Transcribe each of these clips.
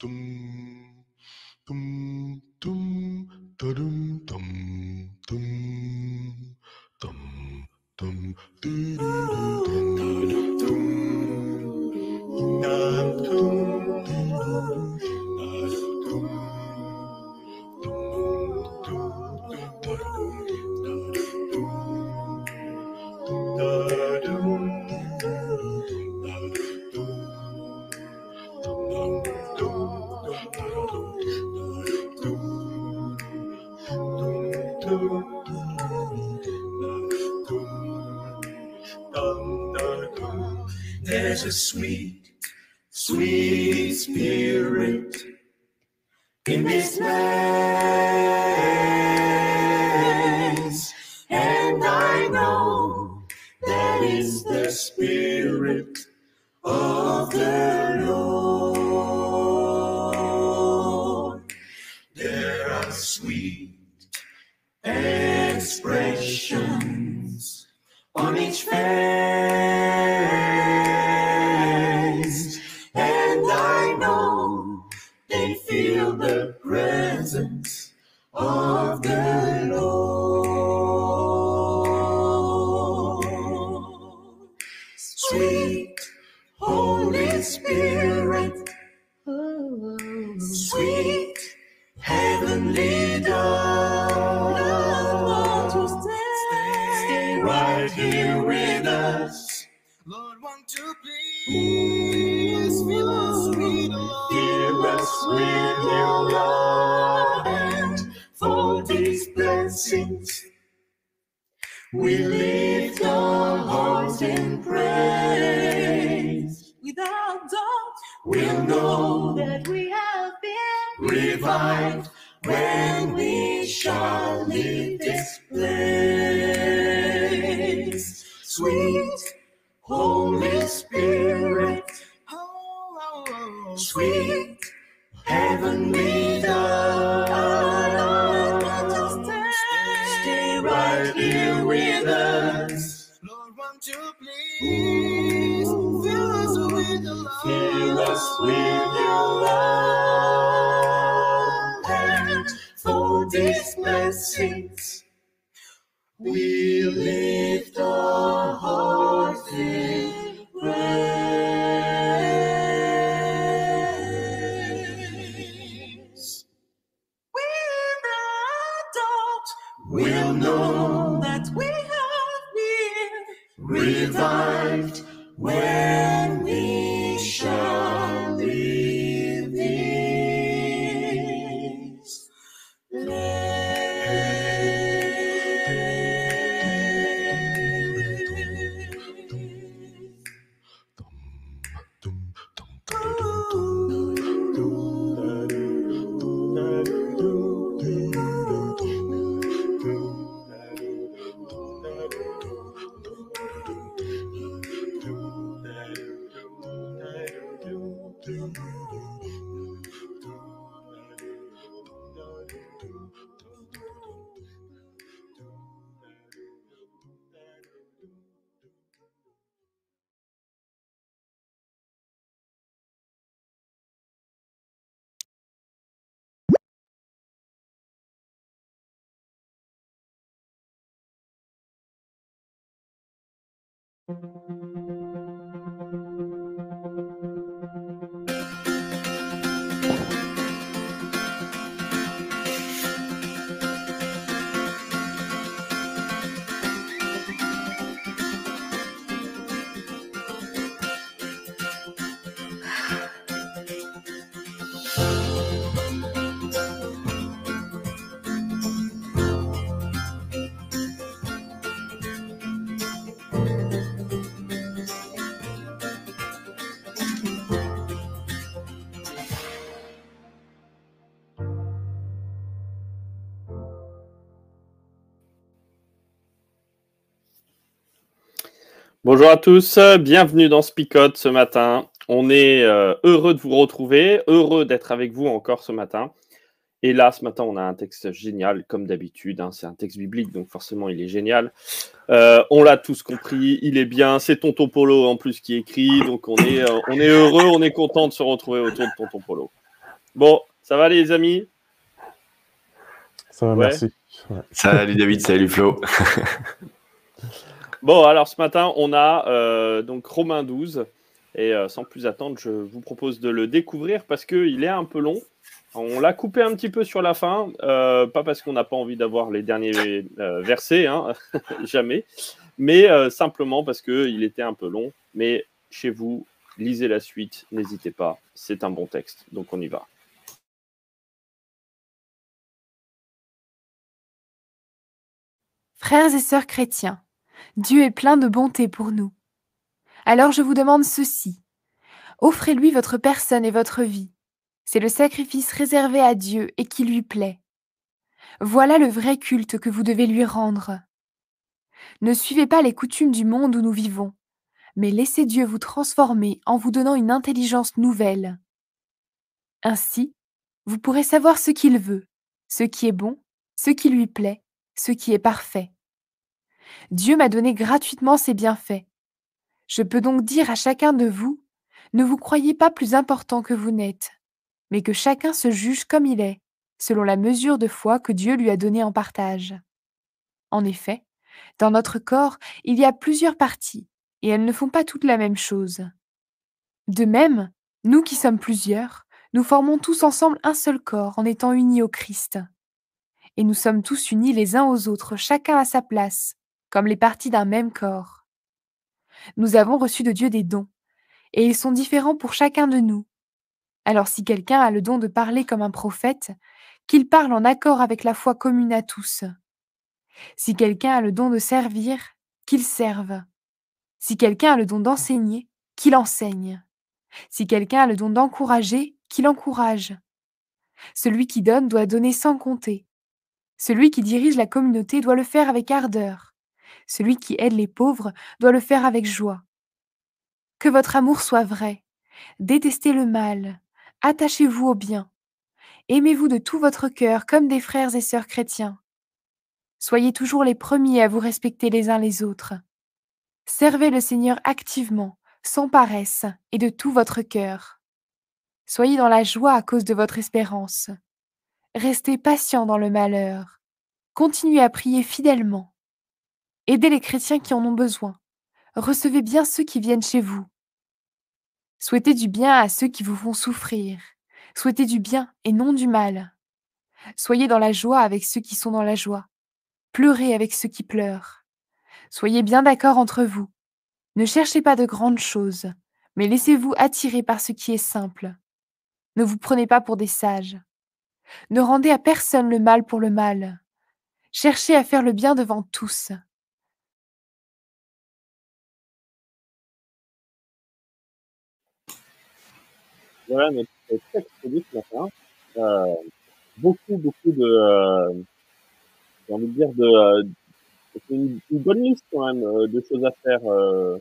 Tum tum tum tum. Expressions on each face, Sweet Bonjour à tous, bienvenue dans Spicote ce matin. On est euh, heureux de vous retrouver, heureux d'être avec vous encore ce matin. Et là, ce matin, on a un texte génial, comme d'habitude. hein. C'est un texte biblique, donc forcément, il est génial. Euh, on l'a tous compris, il est bien. C'est Tonton Polo en plus qui écrit, donc on est, euh, on est heureux, on est content de se retrouver autour de Tonton Polo. Bon, ça va les amis? Ça va, Ouais. merci. Ouais. Salut David, salut Flo. Bon, alors ce matin, on a euh, donc Romain 12. Et euh, sans plus attendre, je vous propose de le découvrir parce qu'il est un peu long. On l'a coupé un petit peu sur la fin, euh, pas parce qu'on n'a pas envie d'avoir les derniers versets, hein, jamais, mais simplement parce qu'il était un peu long. Mais chez vous, lisez la suite, n'hésitez pas, c'est un bon texte, donc on y va. Frères et sœurs chrétiens, Dieu est plein de bonté pour nous. Alors je vous demande ceci. Offrez-lui votre personne et votre vie. C'est le sacrifice réservé à Dieu et qui lui plaît. Voilà le vrai culte que vous devez lui rendre. Ne suivez pas les coutumes du monde où nous vivons, mais laissez Dieu vous transformer en vous donnant une intelligence nouvelle. Ainsi, vous pourrez savoir ce qu'il veut, ce qui est bon, ce qui lui plaît, ce qui est parfait. Dieu m'a donné gratuitement ses bienfaits. Je peux donc dire à chacun de vous, ne vous croyez pas plus important que vous n'êtes, mais que chacun se juge comme il est, selon la mesure de foi que Dieu lui a donnée en partage. En effet, dans notre corps, il y a plusieurs parties, et elles ne font pas toutes la même chose. De même, nous qui sommes plusieurs, nous formons tous ensemble un seul corps en étant unis au Christ. Et nous sommes tous unis les uns aux autres, chacun à sa place, comme les parties d'un même corps. Nous avons reçu de Dieu des dons, et ils sont différents pour chacun de nous. Alors si quelqu'un a le don de parler comme un prophète, qu'il parle en accord avec la foi commune à tous. Si quelqu'un a le don de servir, qu'il serve. Si quelqu'un a le don d'enseigner, qu'il enseigne. Si quelqu'un a le don d'encourager, qu'il encourage. Celui qui donne doit donner sans compter. Celui qui dirige la communauté doit le faire avec ardeur. Celui qui aide les pauvres doit le faire avec joie. Que votre amour soit vrai. Détestez le mal. Attachez-vous au bien. Aimez-vous de tout votre cœur comme des frères et sœurs chrétiens. Soyez toujours les premiers à vous respecter les uns les autres. Servez le Seigneur activement, sans paresse et de tout votre cœur. Soyez dans la joie à cause de votre espérance. Restez patient dans le malheur. Continuez à prier fidèlement. Aidez les chrétiens qui en ont besoin. Recevez bien ceux qui viennent chez vous. Souhaitez du bien à ceux qui vous font souffrir. Souhaitez du bien et non du mal. Soyez dans la joie avec ceux qui sont dans la joie. Pleurez avec ceux qui pleurent. Soyez bien d'accord entre vous. Ne cherchez pas de grandes choses, mais laissez-vous attirer par ce qui est simple. Ne vous prenez pas pour des sages. Ne rendez à personne le mal pour le mal. Cherchez à faire le bien devant tous. Voilà notre texte de ce matin. Euh, beaucoup, beaucoup de, euh, j'ai envie de dire, de, euh, c'est une, une bonne liste quand même euh, de choses à faire euh,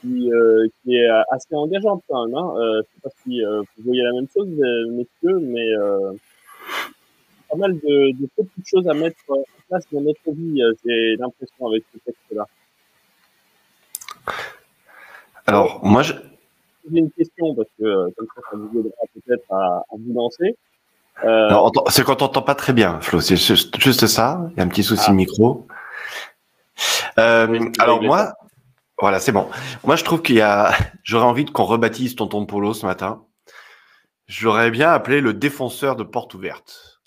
qui, euh, qui est assez engageante quand même. Hein. Euh, je sais pas si euh, vous voyez la même chose, messieurs, mais pas mal de, de petites choses à mettre en place dans notre vie, j'ai l'impression avec ce texte-là. Alors, moi, je... Une question parce que euh, comme ça, ça vous aidera peut-être à, à vous lancer. Euh, c'est qu'on t'entend pas très bien, Flo. C'est juste, juste ça. Il y a un petit souci Ah. de micro. Euh, alors moi, voilà, c'est bon. Moi, je trouve qu'il y a. J'aurais envie de qu'on rebaptise Tonton Polo ce matin. J'aurais bien appelé le défenseur de porte ouverte,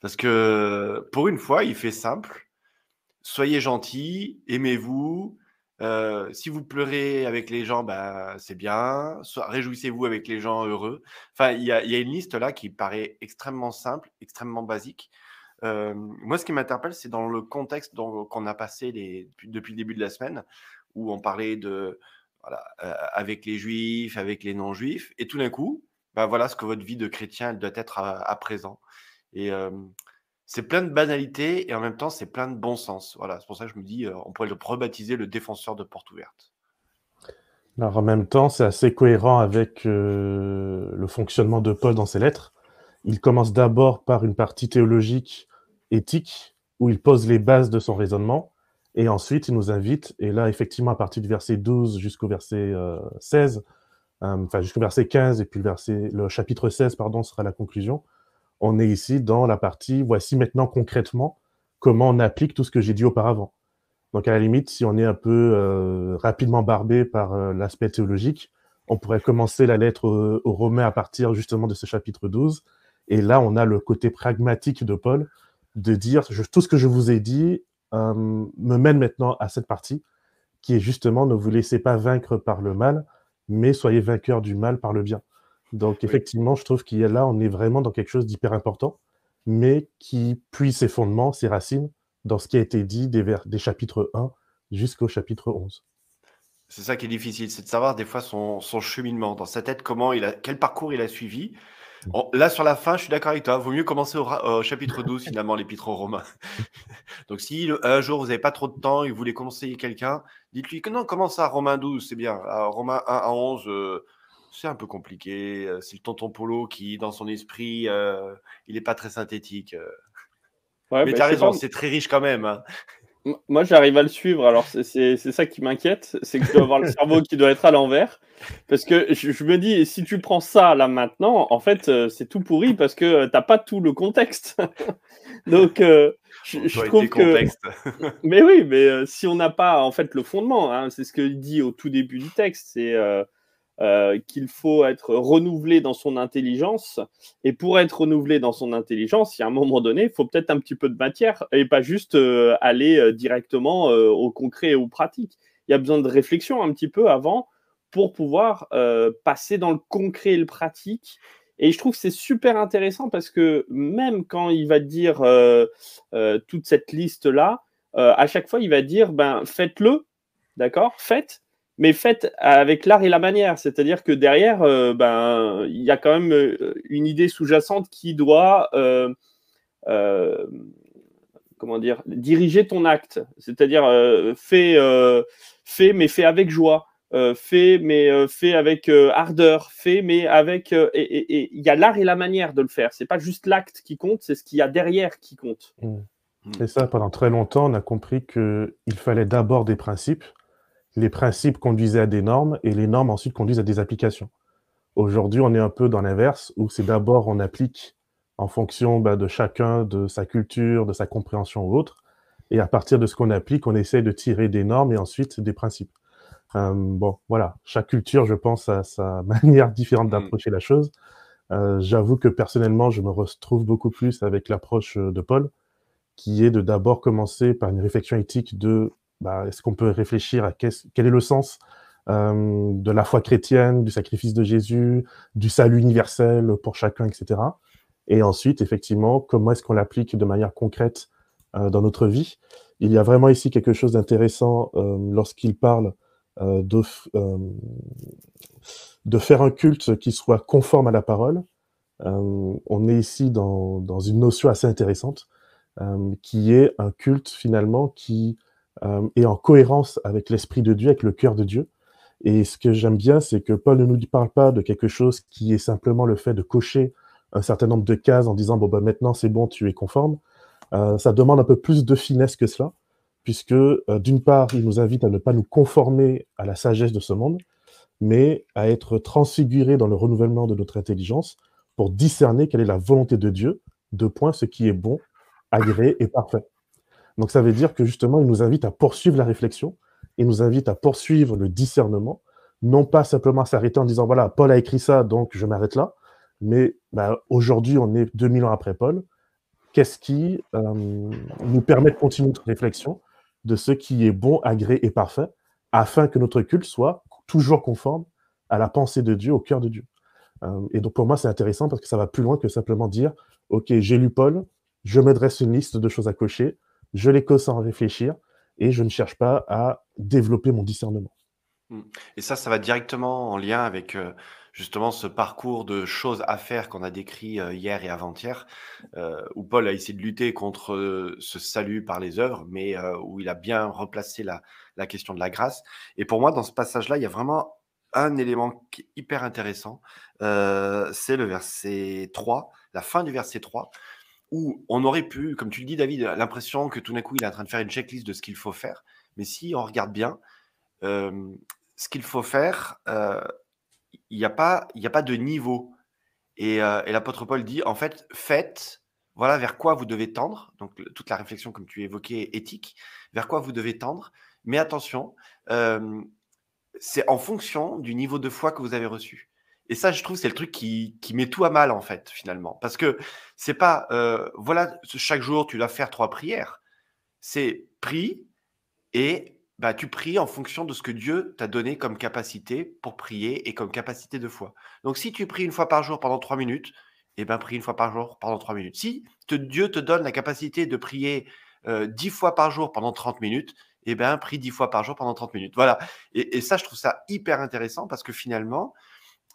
parce que pour une fois, il fait simple. Soyez gentils, aimez-vous. Si vous pleurez avec les gens, bah, c'est bien. Réjouissez-vous avec les gens heureux. Enfin, il y a, une liste là qui paraît extrêmement simple, extrêmement basique. Moi, ce qui m'interpelle, c'est dans le contexte qu'on a passé depuis, le début de la semaine, où on parlait de voilà, avec les juifs, avec les non-juifs, et tout d'un coup, bah, voilà ce que votre vie de chrétien doit être à, présent. C'est plein de banalités et en même temps, c'est plein de bon sens. Voilà, c'est pour ça que je me dis, euh, on pourrait le rebaptiser le défenseur de porte ouverte. Alors, en même temps, c'est assez cohérent avec euh, le fonctionnement de Paul dans ses lettres. Il commence d'abord par une partie théologique, éthique, où il pose les bases de son raisonnement, et ensuite il nous invite, et là, effectivement, à partir du verset 12 jusqu'au verset euh, 16, euh, enfin jusqu'au verset 15 et puis le, le chapitre 16 pardon, sera la conclusion. On est ici dans la partie, voici maintenant concrètement comment on applique tout ce que j'ai dit auparavant. Donc à la limite, si on est un peu euh, rapidement barbé par euh, l'aspect théologique, on pourrait commencer la lettre aux, aux Romains à partir justement de ce chapitre 12. Et là, on a le côté pragmatique de Paul de dire tout ce que je vous ai dit euh, me mène maintenant à cette partie qui est justement ne vous laissez pas vaincre par le mal, mais soyez vainqueurs du mal par le bien. Donc effectivement, je trouve qu'il y a là, on est vraiment dans quelque chose d'hyper important, mais qui puise ses fondements, ses racines dans ce qui a été dit des, vers, des chapitres 1 jusqu'au chapitre 11. C'est ça qui est difficile, c'est de savoir des fois son, son, cheminement dans sa tête, comment il a, quel parcours il a suivi. Bon, là, sur la fin, je suis d'accord avec toi. Vaut mieux commencer au, chapitre 12, finalement, l'épître aux Romains. Donc, si un jour vous n'avez pas trop de temps et vous voulez conseiller quelqu'un, dites-lui que non, commence à Romains 12, c'est bien. À Romains 1 à 11, euh, c'est un peu compliqué. C'est le tonton Polo qui, dans son esprit, euh, il n'est pas très synthétique. euh. Ouais, Mais bah, tu as raison, pas- c'est très riche quand même. hein. Moi, j'arrive à le suivre. Alors, c'est- ça qui m'inquiète. C'est que je dois avoir le cerveau qui doit être à l'envers. Parce que je, je me dis, si tu prends ça là maintenant, en fait, euh, c'est tout pourri parce que euh, t'as pas tout le contexte. Donc, euh, je, je trouve que. Mais oui, mais euh, si on n'a pas en fait le fondement, hein, c'est ce qu'il dit au tout début du texte, c'est euh, euh, qu'il faut être renouvelé dans son intelligence. Et pour être renouvelé dans son intelligence, il y a un moment donné, il faut peut-être un petit peu de matière et pas juste euh, aller euh, directement au concret et au pratique. Il y a besoin de réflexion un petit peu avant pour pouvoir passer dans le concret et le pratique. Et je trouve que c'est super intéressant parce que même quand il va dire toute cette liste-là, à chaque fois, il va dire ben, faites-le, d'accord Faites, mais faites avec l'art et la manière. C'est-à-dire que derrière, euh, ben, il y a quand même euh, une idée sous-jacente qui doit. euh, euh, comment dire diriger ton acte c'est-à-dire euh, fais euh, fais mais fais avec joie euh, fais mais euh, fais avec euh, ardeur fais mais avec euh, et- il y a l'art et la manière de le faire c'est pas juste l'acte qui compte c'est ce qu'il y a derrière qui compte Et ça, pendant très longtemps, on a compris qu'il fallait d'abord des principes. Les principes conduisaient à des normes et les normes ensuite conduisent à des applications. Aujourd'hui, on est un peu dans l'inverse, où c'est d'abord on applique en fonction bah, de chacun, de sa culture, de sa compréhension ou autre. Et à partir de ce qu'on applique, on essaie de tirer des normes et ensuite des principes. Euh, bon, voilà. Chaque culture, je pense, a sa manière différente d'approcher la chose. Euh, J'avoue que personnellement, je me retrouve beaucoup plus avec l'approche euh, de Paul, qui est de d'abord commencer par une réflexion éthique de bah, est-ce qu'on peut réfléchir à quel est le sens euh, de la foi chrétienne, du sacrifice de Jésus, du salut universel pour chacun, etc. Et ensuite, effectivement, comment est-ce qu'on l'applique de manière concrète euh, dans notre vie? Il y a vraiment ici quelque chose d'intéressant euh, lorsqu'il parle de, de faire un culte qui soit conforme à la parole. On est ici dans, dans une notion assez intéressante qui est un culte finalement qui euh, est en cohérence avec l'esprit de Dieu, avec le cœur de Dieu. Et ce que j'aime bien, c'est que Paul ne nous parle pas de quelque chose qui est simplement le fait de cocher un certain nombre de cases en disant bon ben maintenant c'est bon, tu es conforme. Euh, ça demande un peu plus de finesse que cela, puisque euh, d'une part, il nous invite à ne pas nous conformer à la sagesse de ce monde, mais à être transfiguré dans le renouvellement de notre intelligence pour discerner quelle est la volonté de Dieu, de point ce qui est bon, agréé et parfait. Donc ça veut dire que justement, il nous invite à poursuivre la réflexion, il nous invite à poursuivre le discernement, non pas simplement s'arrêter en disant, voilà, Paul a écrit ça, donc je m'arrête là, mais bah, aujourd'hui, on est 2000 ans après Paul, qu'est-ce qui euh, nous permet de continuer notre réflexion de ce qui est bon, agréé et parfait, afin que notre culte soit toujours conforme à la pensée de Dieu, au cœur de Dieu. Euh, et donc pour moi, c'est intéressant parce que ça va plus loin que simplement dire, OK, j'ai lu Paul, je me dresse une liste de choses à cocher, je les coche sans réfléchir, et je ne cherche pas à développer mon discernement. Et ça, ça va directement en lien avec euh, justement ce parcours de choses à faire qu'on a décrit euh, hier et avant-hier, euh, où Paul a essayé de lutter contre ce salut par les œuvres, mais où il a bien replacé la, la question de la grâce. Et pour moi, dans ce passage-là, il y a vraiment un élément hyper intéressant, c'est le verset 3, la fin du verset 3, où on aurait pu, comme tu le dis David, l'impression que tout d'un coup il est en train de faire une checklist de ce qu'il faut faire, mais si on regarde bien, euh, ce qu'il faut faire, euh, il n'y a, pas- de niveau. Et, euh, et l'apôtre Paul dit, en fait, faites, voilà vers quoi vous devez tendre. Donc, toute la réflexion, comme tu évoquais, éthique, vers quoi vous devez tendre. Mais attention, c'est en fonction du niveau de foi que vous avez reçu. Et ça, je trouve, c'est le truc qui, met tout à mal, en fait, finalement. Parce que c'est pas, euh, voilà, chaque jour, tu dois faire trois prières. C'est prie et bah, tu pries en fonction de ce que Dieu t'a donné comme capacité pour prier et comme capacité de foi. Donc, si tu pries une fois par jour pendant trois minutes, eh ben, prie une fois par jour pendant trois minutes. Si te- Dieu te donne la capacité de prier euh, dix fois par jour pendant 30 minutes, eh ben, prie dix fois par jour pendant 30 minutes. Voilà. Et, et ça, je trouve ça hyper intéressant parce que finalement,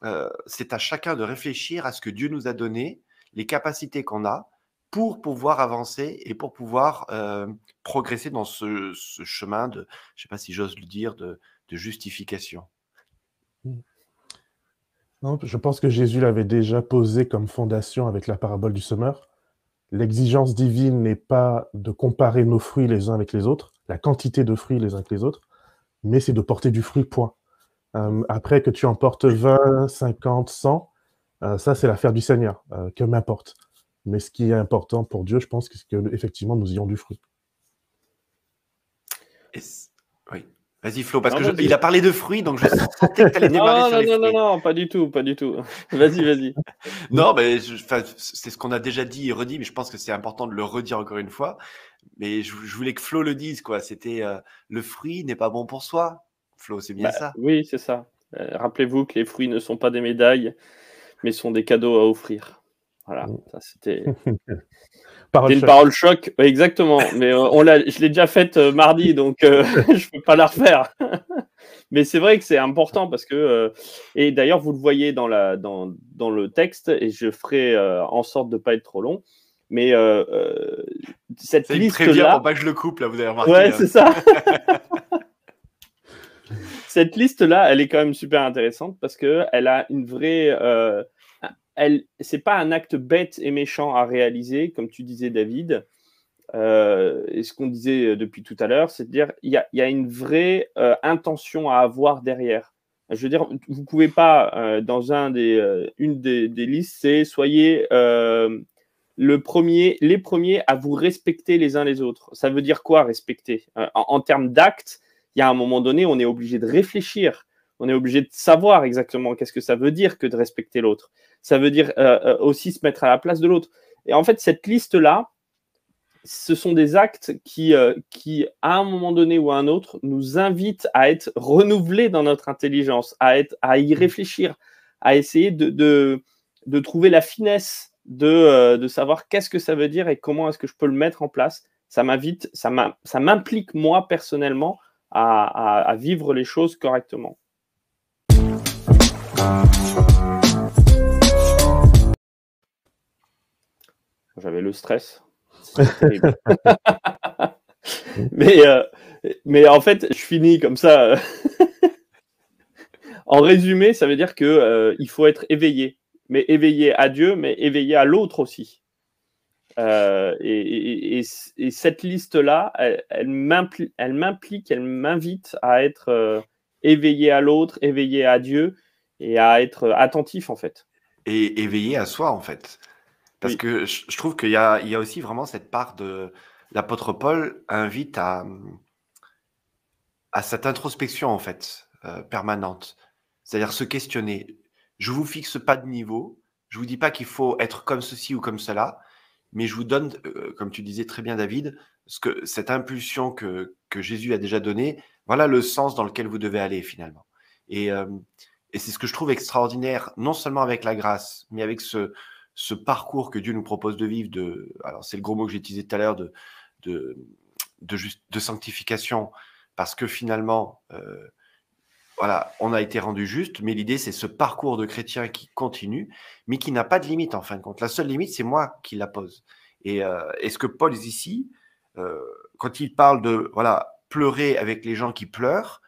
euh, c'est à chacun de réfléchir à ce que Dieu nous a donné, les capacités qu'on a pour pouvoir avancer et pour pouvoir euh, progresser dans ce, chemin de, je sais pas si j'ose le dire, de, justification. Non, je pense que Jésus l'avait déjà posé comme fondation avec la parabole du semeur. L'exigence divine n'est pas de comparer nos fruits les uns avec les autres, la quantité de fruits les uns avec les autres, mais c'est de porter du fruit, point. Euh, après que tu en portes 20, 50, 100, euh, ça c'est l'affaire du Seigneur, euh, que m'importe. Mais ce qui est important pour Dieu, je pense, c'est que effectivement nous ayons du fruit. Oui. Vas-y Flo, parce Non, que je- vas-y. il a parlé de fruits, donc je sentais que tu allais démarrer Non, sur non, les non, non, fruits. non, pas du tout, pas du tout. Vas-y, vas-y. Non, mais c'est ce qu'on a déjà dit et redit, mais je pense que c'est important de le redire encore une fois. Mais je, je voulais que Flo le dise, quoi. C'était euh, le fruit n'est pas bon pour soi. Flo, c'est bien Bah, ça? Oui, c'est ça. Euh, Rappelez-vous que les fruits ne sont pas des médailles, mais sont des cadeaux à offrir. Voilà, Mm. ça c'était Parole une choc. parole choc, ouais, exactement. Mais euh, on l'a, je l'ai déjà faite euh, mardi, donc euh, je peux pas la refaire. Mais c'est vrai que c'est important parce que, euh, et d'ailleurs vous le voyez dans, la, dans, dans le texte, et je ferai euh, en sorte de pas être trop long. Mais euh, euh, cette Ça, il me liste prévient là, pour pas que je le coupe, là, vous avez remarqué. Ouais, hein. c'est ça. Cette liste-là, elle est quand même super intéressante parce que elle a une vraie. Euh, elle, c'est pas un acte bête et méchant à réaliser, comme tu disais, David. Euh, et ce qu'on disait depuis tout à l'heure, c'est de dire il y a, une vraie euh, intention à avoir derrière. Je veux dire, vous pouvez pas euh, dans un des, euh, une des, listes, c'est soyez euh, le premier, les premiers à vous respecter les uns les autres. Ça veut dire quoi respecter? Euh, en, en termes d'actes, il y a un moment donné, on est obligé de réfléchir. On est obligé de savoir exactement qu'est-ce que ça veut dire que de respecter l'autre. Ça veut dire euh, euh, aussi se mettre à la place de l'autre. Et en fait, cette liste-là, ce sont des actes qui, euh, qui, à un moment donné ou à un autre, nous invitent à être renouvelés dans notre intelligence, à, être, à y réfléchir, à essayer de, de, trouver la finesse de, de savoir qu'est-ce que ça veut dire et comment est-ce que je peux le mettre en place. Ça m'invite, ça m'implique moi personnellement à, à- à vivre les choses correctement. J'avais le stress. Mais, euh, mais en fait, je finis comme ça. en résumé, ça veut dire que euh, il faut être éveillé, mais éveillé à Dieu, mais éveillé à l'autre aussi. Euh, et, et- et- et cette liste-là, elle, elle m'impli- elle m'implique, elle m'invite à être euh, éveillé à l'autre, éveillé à Dieu et à être attentif en fait. et éveillé à soi, en fait. Parce Oui. que je, trouve qu'il y a, il y a aussi vraiment cette part de. L'apôtre Paul invite à, à cette introspection, en fait, euh, permanente. C'est-à-dire se questionner. Je vous fixe pas de niveau. Je vous dis pas qu'il faut être comme ceci ou comme cela. Mais je vous donne, euh, comme tu disais très bien, David, ce que, cette impulsion que, que Jésus a déjà donnée. Voilà le sens dans lequel vous devez aller, finalement. Et, euh, et c'est ce que je trouve extraordinaire, non seulement avec la grâce, mais avec ce, ce parcours que Dieu nous propose de vivre, de, alors c'est le gros mot que j'ai utilisé tout à l'heure, de, de, de sanctification, parce que finalement, euh, on a été rendu juste, mais l'idée c'est ce parcours de chrétien qui continue, mais qui n'a pas de limite en fin de compte. La seule limite, c'est moi qui la pose. Et, euh, et ce que Paul ici, euh, quand il parle de voilà pleurer avec les gens qui pleurent,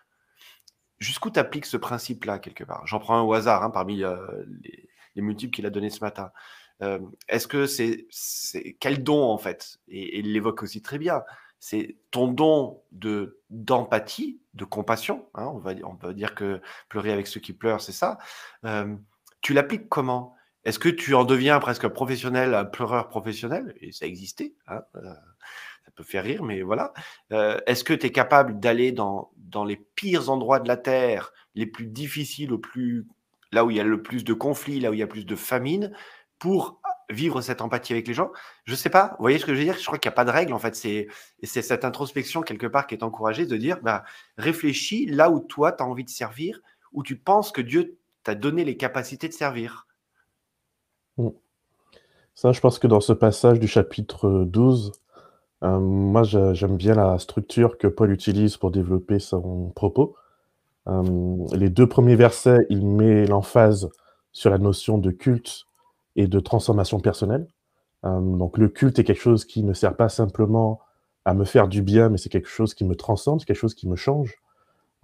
jusqu'où tu appliques ce principe-là quelque part? J'en prends un au hasard hein, parmi euh, les, les multiples qu'il a donnés ce matin. Est-ce que c'est quel don en fait? Et il l'évoque aussi très bien. C'est ton don de d'empathie, de compassion. hein, on, peut dire que pleurer avec ceux qui pleurent, c'est ça. Euh, tu l'appliques comment? Est-ce que tu en deviens presque professionnel, un pleureur professionnel? Et ça existait. hein, euh, ça peut faire rire, mais voilà. Euh, Est-ce que tu es capable d'aller dans, dans les pires endroits de la Terre, les plus difficiles, au plus, là où il y a le plus de conflits, là où il y a plus de famine, pour vivre cette empathie avec les gens Je sais pas. Vous voyez ce que je veux dire? Je crois qu'il n'y a pas de règle, en fait. C'est c'est cette introspection, quelque part, qui est encouragée de dire bah, réfléchis là où toi, tu as envie de servir, où tu penses que Dieu t'a donné les capacités de servir. Ça, je pense que dans ce passage du chapitre 12, euh, moi, j'a- j'aime bien la structure que Paul utilise pour développer son propos. Euh, les deux premiers versets, il met l'emphase sur la notion de culte et de transformation personnelle. Euh, donc, le culte est quelque chose qui ne sert pas simplement à me faire du bien, mais c'est quelque chose qui me transcende, c'est quelque chose qui me change.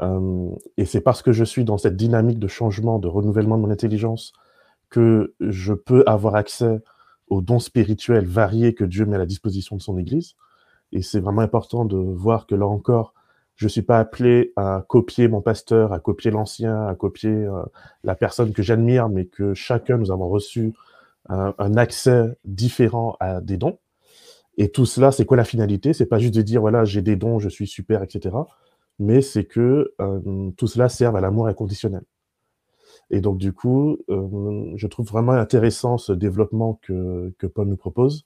Euh, et c'est parce que je suis dans cette dynamique de changement, de renouvellement de mon intelligence, que je peux avoir accès aux dons spirituels variés que Dieu met à la disposition de son Église. Et c'est vraiment important de voir que là encore, je ne suis pas appelé à copier mon pasteur, à copier l'ancien, à copier euh, la personne que j'admire, mais que chacun, nous avons reçu un, accès différent à des dons. Et tout cela, c'est quoi la finalité? C'est pas juste de dire, voilà, j'ai des dons, je suis super, etc. Mais c'est que euh, tout cela serve à l'amour inconditionnel. Et donc, du coup, euh, je trouve vraiment intéressant ce développement que, que Paul nous propose,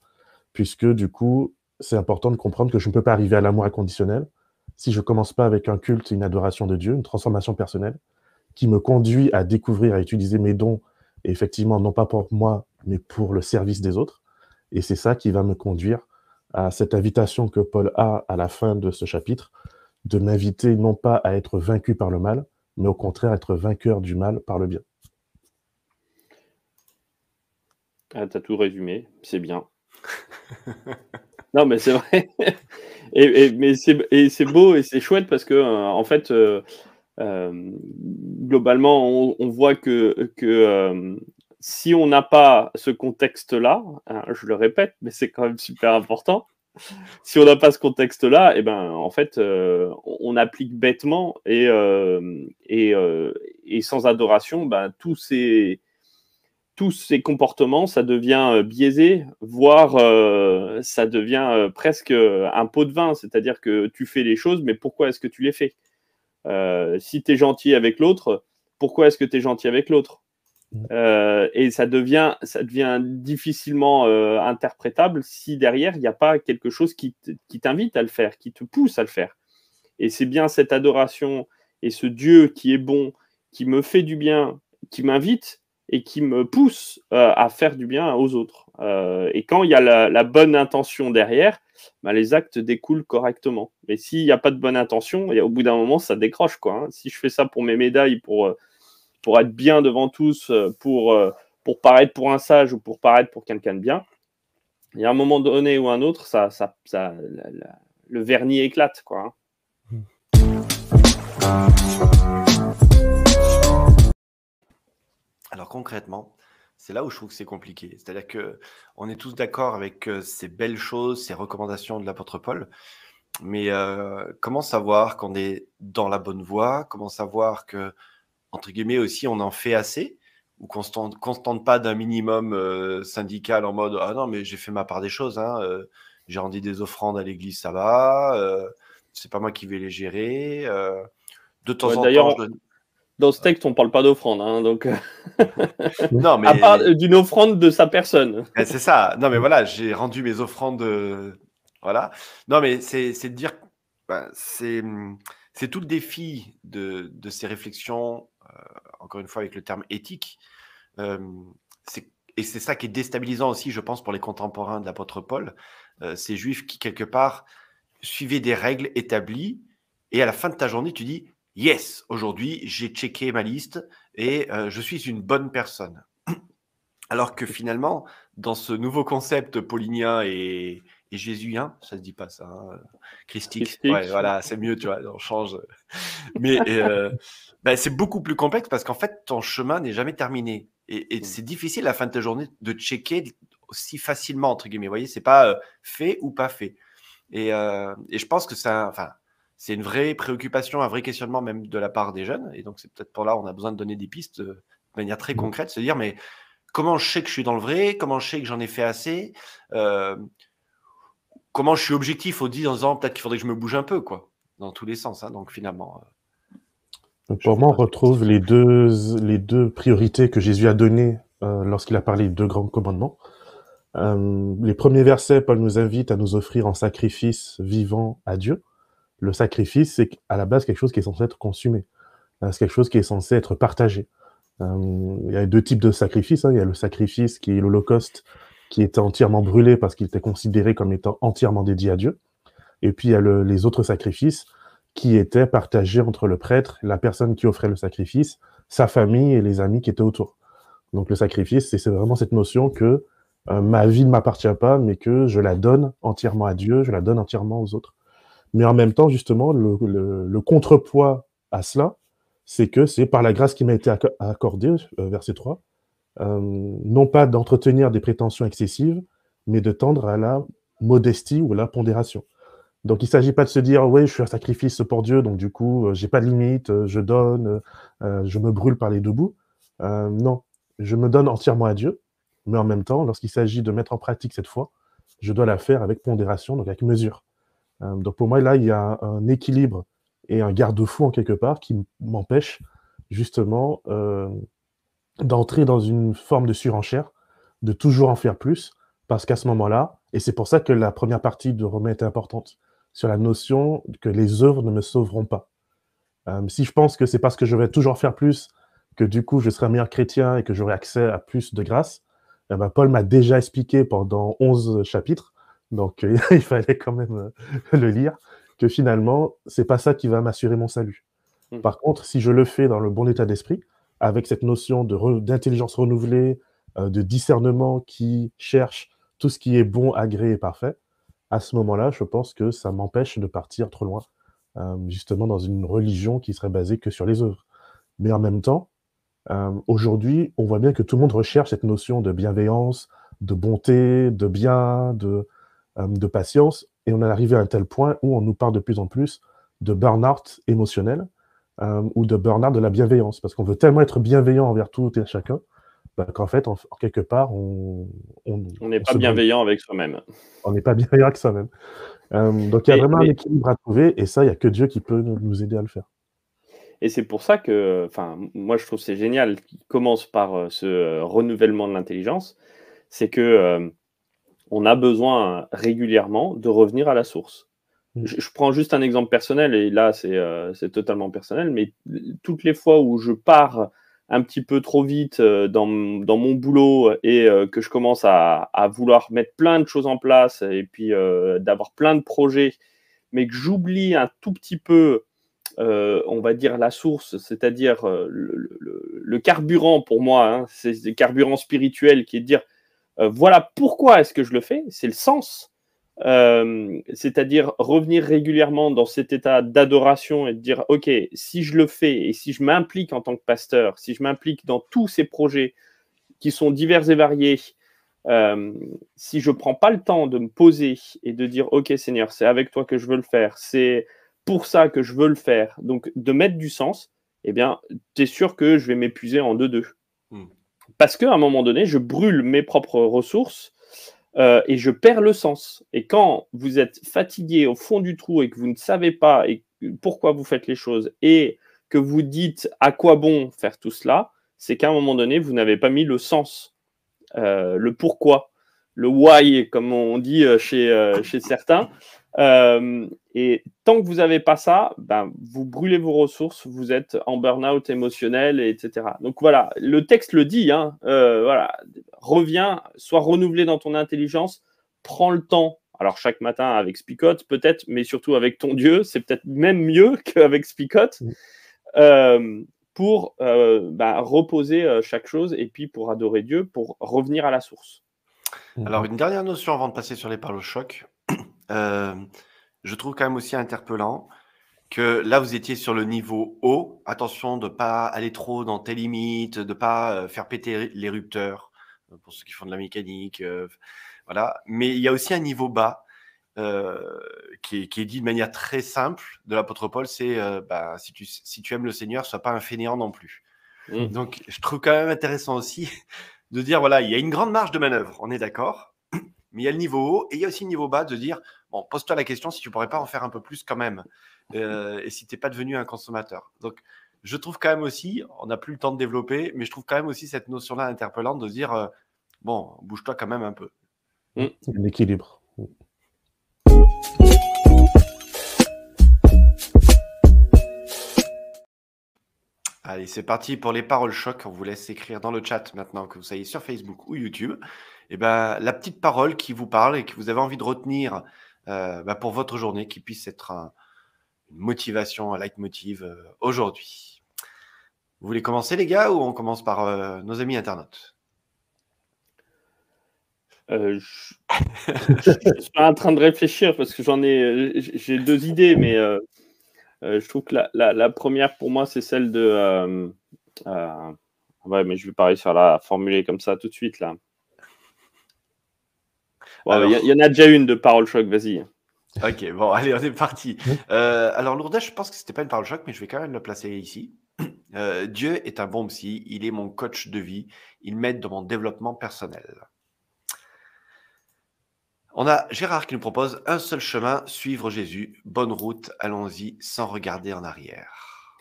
puisque, du coup, c'est important de comprendre que je ne peux pas arriver à l'amour inconditionnel si je commence pas avec un culte une adoration de Dieu, une transformation personnelle, qui me conduit à découvrir, à utiliser mes dons, et effectivement, non pas pour moi, mais pour le service des autres. Et c'est ça qui va me conduire à cette invitation que Paul a à la fin de ce chapitre, de m'inviter non pas à être vaincu par le mal, mais au contraire être vainqueur du mal par le bien. Ah, t'as tout résumé, c'est bien. non, mais c'est vrai. et, mais c'est beau et c'est chouette parce que, euh, en fait, euh, euh, globalement, on, on voit que, que si on n'a pas ce contexte-là, hein, je le répète, mais c'est quand même super important. Si on n'a pas ce contexte-là, et ben, en fait, euh, on, applique bêtement et, euh, euh, et sans adoration, ben, tous ces, tous ces comportements, ça devient biaisé, voire ça devient presque un pot de vin, c'est-à-dire que tu fais les choses, mais pourquoi est-ce que tu les fais? Si tu es gentil avec l'autre, pourquoi est-ce que tu es gentil avec l'autre? Euh, Et ça devient, ça devient difficilement euh, interprétable si derrière, il n'y a pas quelque chose qui t'invite à le faire, qui te pousse à le faire. Et c'est bien cette adoration et ce Dieu qui est bon, qui me fait du bien, qui m'invite et qui me pousse euh, à faire du bien aux autres. Et quand il y a la, bonne intention derrière, bah, les actes découlent correctement. Mais s'il n'y a pas de bonne intention, et au bout d'un moment, ça décroche. Quoi, hein. Si je fais ça pour mes médailles, pour, pour être bien devant tous, euh, pour, euh, pour paraître pour un sage ou pour paraître pour quelqu'un de bien, il y a un moment donné ou un autre, ça, ça, ça, le vernis éclate. Quoi, hein. Alors concrètement, c'est là où je trouve que c'est compliqué. C'est-à-dire que on est tous d'accord avec euh, ces belles choses, ces recommandations de l'apôtre Paul, mais comment savoir qu'on est dans la bonne voie? Comment savoir que, entre guillemets aussi, on en fait assez ou qu'on ne se tente qu'on se tente pas d'un minimum euh, syndical en mode ah non mais j'ai fait ma part des choses, hein, euh, j'ai rendu des offrandes à l'église, ça va, euh, c'est pas moi qui vais les gérer. euh, de temps Ouais, en d'ailleurs, temps, je Dans ce texte, on ne parle pas d'offrande. hein, donc, non mais à part d'une offrande de sa personne. Eh, C'est ça. Non, mais voilà, j'ai rendu mes offrandes. Voilà. Non, mais c'est c'est de dire. ben, c'est c'est tout le défi de, de ces réflexions, encore une fois avec le terme éthique. Euh, et c'est ça qui est déstabilisant aussi, je pense, pour les contemporains de l'apôtre Paul. Euh, ces juifs qui, quelque part, suivaient des règles établies. Et à la fin de ta journée, tu dis Yes, aujourd'hui, j'ai checké ma liste et euh, je suis une bonne personne. Alors que finalement, dans ce nouveau concept paulinien et, et jésuien, ça se dit pas ça, hein, christique, Christique. ouais, voilà, c'est mieux, tu vois, on change. Mais euh, ben, c'est beaucoup plus complexe parce qu'en fait, ton chemin n'est jamais terminé. Et, et Mm. c'est difficile à la fin de ta journée de checker aussi facilement, entre guillemets. Vous voyez, c'est pas euh, fait ou pas fait. Et, euh, et je pense que ça, enfin, c'est une vraie préoccupation, un vrai questionnement même de la part des jeunes. Et donc, c'est peut-être pour là on a besoin de donner des pistes euh, de manière très Mm. concrète, se dire, mais comment je sais que je suis dans le vrai? Comment je sais que j'en ai fait assez? Euh, Comment je suis objectif au 10 en disant peut-être qu'il faudrait que je me bouge un peu, quoi, dans tous les sens. hein. donc, finalement, euh, Donc, pour moi, on retrouve les deux, les deux priorités que Jésus a données euh, lorsqu'il a parlé des deux grands commandements. Euh, les premiers versets, Paul nous invite à nous offrir en sacrifice vivant à Dieu. Le sacrifice, c'est à la base quelque chose qui est censé être consumé. C'est quelque chose qui est censé être partagé. Euh, il y a deux types de sacrifices. hein. Il y a le sacrifice qui est l'Holocauste, qui était entièrement brûlé parce qu'il était considéré comme étant entièrement dédié à Dieu. Et puis il y a le- les autres sacrifices qui étaient partagés entre le prêtre, la personne qui offrait le sacrifice, sa famille et les amis qui étaient autour. Donc le sacrifice, c'est vraiment cette notion que euh, ma vie ne m'appartient pas, mais que je la donne entièrement à Dieu, je la donne entièrement aux autres. Mais en même temps, justement, le, le- contrepoids à cela, c'est que c'est par la grâce qui m'a été acc- accordée, euh, verset 3, euh, non pas d'entretenir des prétentions excessives, mais de tendre à la modestie ou à la pondération. Donc il ne s'agit pas de se dire, oui, je suis un sacrifice pour Dieu, donc du coup, euh, j'ai pas de limite, euh, je donne, euh, je me brûle par les deux bouts. Euh, non, je me donne entièrement à Dieu, mais en même temps, lorsqu'il s'agit de mettre en pratique cette foi, je dois la faire avec pondération, donc avec mesure. Euh, donc pour moi, là, il y a un, équilibre et un garde-fou en quelque part qui m'empêche justement euh, d'entrer dans une forme de surenchère, de toujours en faire plus, parce qu'à ce moment-là, et c'est pour ça que la première partie de Romain est importante, sur la notion que les œuvres ne me sauveront pas. Euh, si je pense que c'est parce que je vais toujours faire plus que du coup je serai un meilleur chrétien et que j'aurai accès à plus de grâce, eh ben, Paul m'a déjà expliqué pendant 11 chapitres, donc euh, il fallait quand même euh, le lire, que finalement, c'est pas ça qui va m'assurer mon salut. Mm. Par contre, si je le fais dans le bon état d'esprit, avec cette notion d'intelligence renouvelée, euh, de discernement qui cherche tout ce qui est bon, agréé et parfait, à ce moment-là, je pense que ça m'empêche de partir trop loin, euh, justement dans une religion qui serait basée que sur les œuvres. Mais en même temps, euh, aujourd'hui, on voit bien que tout le monde recherche cette notion de bienveillance, de bonté, de bien, de, de patience, et on est arrivé à un tel point où on nous parle de plus en plus de burn-out émotionnel euh, ou de burn-out de la bienveillance, parce qu'on veut tellement être bienveillant envers tout et chacun, bah, qu'en fait, en, en quelque part, on n'est pas bienveillant avec soi-même. On n'est pas bienveillant que soi-même. Euh, donc il y a vraiment mais- un équilibre à trouver, et ça, il n'y a que Dieu qui peut nous, aider à le faire. Et c'est pour ça que, enfin, moi je trouve c'est génial qu'il commence par euh, ce renouvellement de l'intelligence, c'est que on a besoin régulièrement de revenir à la source. Je, prends juste un exemple personnel et là c'est euh, c'est totalement personnel, mais toutes les fois où je pars un petit peu trop vite euh, dans, dans mon boulot et euh, que je commence à, à vouloir mettre plein de choses en place et puis d'avoir plein de projets, mais que j'oublie un tout petit peu on va dire la source, c'est-à-dire le, le- carburant pour moi, hein, c'est le carburant spirituel qui est de dire voilà pourquoi est-ce que je le fais, c'est le sens, Euh, c'est-à-dire revenir régulièrement dans cet état d'adoration et de dire ok si je le fais et si je m'implique en tant que pasteur, si je m'implique dans tous ces projets qui sont divers et variés, euh, si je prends pas le temps de me poser et de dire ok Seigneur c'est avec toi que je veux le faire, c'est pour ça que je veux le faire, donc de mettre du sens, eh bien, tu es sûr que je vais m'épuiser en deux-deux. Hmm. Parce qu'à un moment donné, je brûle mes propres ressources euh, et je perds le sens. Et quand vous êtes fatigué au fond du trou et que vous ne savez pas pourquoi vous faites les choses et que vous dites à quoi bon faire tout cela, c'est qu'à un moment donné, vous n'avez pas mis le sens, euh, le pourquoi, le why, comme on dit euh, chez, euh, chez certains. Euh, et tant que vous n'avez pas ça, ben, vous brûlez vos ressources, vous êtes en burn-out émotionnel, et etc. Donc voilà, le texte le dit, hein, euh, voilà, reviens, sois renouvelé dans ton intelligence, prends le temps. Alors chaque matin avec Spicote peut-être, mais surtout avec ton Dieu, c'est peut-être même mieux qu'avec Spicote, euh, pour ben, reposer chaque chose et puis pour adorer Dieu, pour revenir à la source. Alors, une dernière notion avant de passer sur les paroles au choc. Euh, je trouve quand même aussi interpellant que là, vous étiez sur le niveau haut. Attention de ne pas aller trop dans tes limites, de ne pas euh, faire péter les rupteurs, euh, pour ceux qui font de la mécanique. euh, voilà. Mais il y a aussi un niveau bas. euh, qui, est, qui est dit de manière très simple de l'apôtre Paul, c'est bah, si, tu, si tu aimes le Seigneur, sois pas un fainéant non plus. Mm. Donc, je trouve quand même intéressant aussi de dire voilà, il y a une grande marge de manœuvre, on est d'accord, mais il y a le niveau haut et il y a aussi le niveau bas de dire bon, pose-toi la question si tu pourrais pas en faire un peu plus quand même, euh, et si t'es pas devenu un consommateur. Donc, je trouve quand même aussi, on n'a plus le temps de développer, mais je trouve quand même aussi cette notion-là interpellante de dire euh, bon, bouge-toi quand même un peu. Il y Allez, c'est parti pour les paroles choc. On vous laisse écrire dans le chat maintenant que vous soyez sur Facebook ou YouTube. Et ben, la petite parole qui vous parle et que vous avez envie de retenir euh, bah, pour votre journée, qui puisse être un- une motivation, un leitmotiv euh, aujourd'hui. Vous voulez commencer, les gars, ou on commence par euh, nos amis internautes? Je... je suis en train de réfléchir parce que j'en ai, j'ai deux idées, mais euh, je trouve que la, la- la première pour moi c'est celle de. euh, euh, ouais, mais je vais pas réussir à la formuler comme ça tout de suite là. Il Alors- y, en a déjà une de parole choc, vas-y. Ok, bon, allez, on est parti. Euh, alors, Lourdes, je pense que c'était pas une parole choc, mais je vais quand même le placer ici. Euh, Dieu est un bon psy, il est mon coach de vie, il m'aide dans mon développement personnel. On a Gérard qui nous propose un seul chemin, suivre Jésus. Bonne route, allons-y sans regarder en arrière.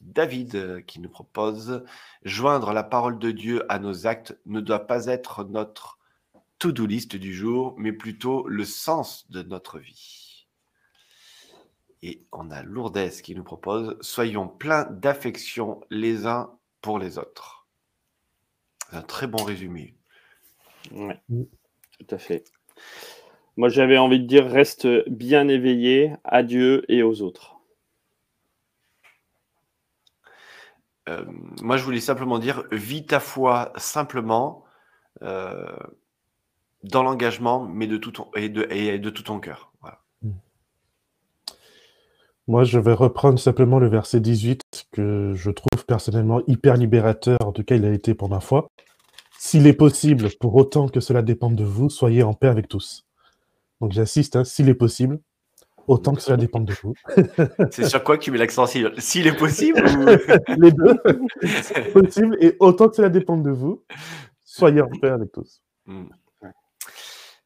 David euh, qui nous propose joindre la parole de Dieu à nos actes ne doit pas être notre to-do list du jour, mais plutôt le sens de notre vie. Et on a Lourdes qui nous propose soyons pleins d'affection les uns pour les autres. C'est un très bon résumé. Mm. tout à fait. Moi j'avais envie de dire reste bien éveillé à Dieu et aux autres. Euh, moi, je voulais simplement dire vis ta foi simplement euh, dans l'engagement, mais de tout ton, et de, et de tout ton cœur. Voilà. Moi, je vais reprendre simplement le verset 18 que je trouve personnellement hyper libérateur, en tout cas il a été pour ma foi. S'il est possible, pour autant que cela dépende de vous, soyez en paix avec tous. Donc j'insiste, hein, s'il est possible, autant que cela dépende de vous. C'est sur quoi que tu mets l'accent s'il? Est possible ou... Les deux, possible, et autant que cela dépende de vous, soyez en paix avec tous. Hmm.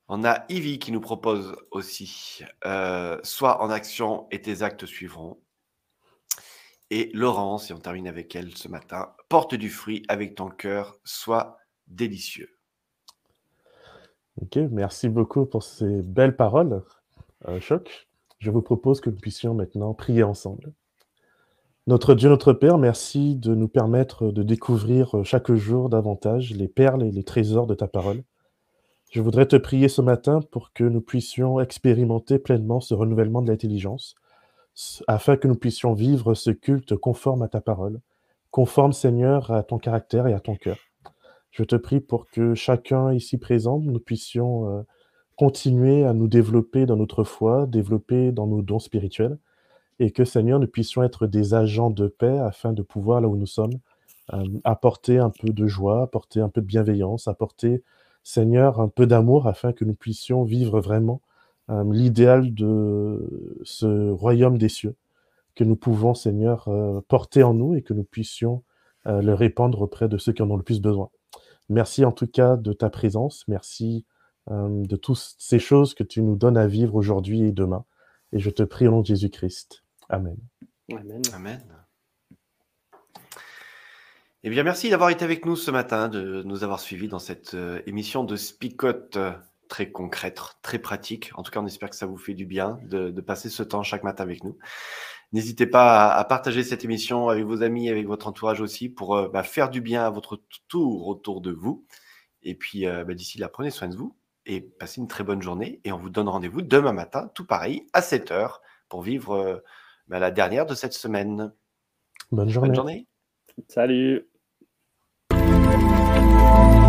On a Ivy qui nous propose aussi euh, Sois en action et tes actes suivront. Et Laurence, et on termine avec elle ce matin Porte du fruit avec ton cœur, sois délicieux. Ok, merci beaucoup pour ces belles paroles. Euh, choc. Je vous propose que nous puissions maintenant prier ensemble. Notre Dieu, notre Père, merci de nous permettre de découvrir chaque jour davantage les perles et les trésors de ta parole. Je voudrais te prier ce matin pour que nous puissions expérimenter pleinement ce renouvellement de l'intelligence, afin que nous puissions vivre ce culte conforme à ta parole, conforme, Seigneur, à ton caractère et à ton cœur. Je te prie pour que chacun ici présent, nous puissions euh, continuer à nous développer dans notre foi, développer dans nos dons spirituels, et que, Seigneur, nous puissions être des agents de paix afin de pouvoir, là où nous sommes, euh, apporter un peu de joie, apporter un peu de bienveillance, apporter, Seigneur, un peu d'amour afin que nous puissions vivre vraiment euh, l'idéal de ce royaume des cieux que nous pouvons, Seigneur, porter en nous et que nous puissions le répandre auprès de ceux qui en ont le plus besoin. Merci en tout cas de ta présence. Merci euh, de toutes ces choses que tu nous donnes à vivre aujourd'hui et demain. Et je te prie au nom de Jésus-Christ. Amen. Amen. Amen. Eh bien, merci d'avoir été avec nous ce matin, de nous avoir suivis dans cette euh, émission de Spicote euh, très concrète, très pratique. En tout cas, on espère que ça vous fait du bien de, de passer ce temps chaque matin avec nous. N'hésitez pas à, à partager cette émission avec vos amis, avec votre entourage aussi, pour euh, bah, faire du bien à votre tour autour de vous. Et puis, euh, bah, d'ici là, prenez soin de vous et passez une très bonne journée. Et on vous donne rendez-vous demain matin, tout pareil, à 7 heures, pour vivre euh, bah, la dernière de cette semaine. Bonne journée. Bonne journée. Salut. Thank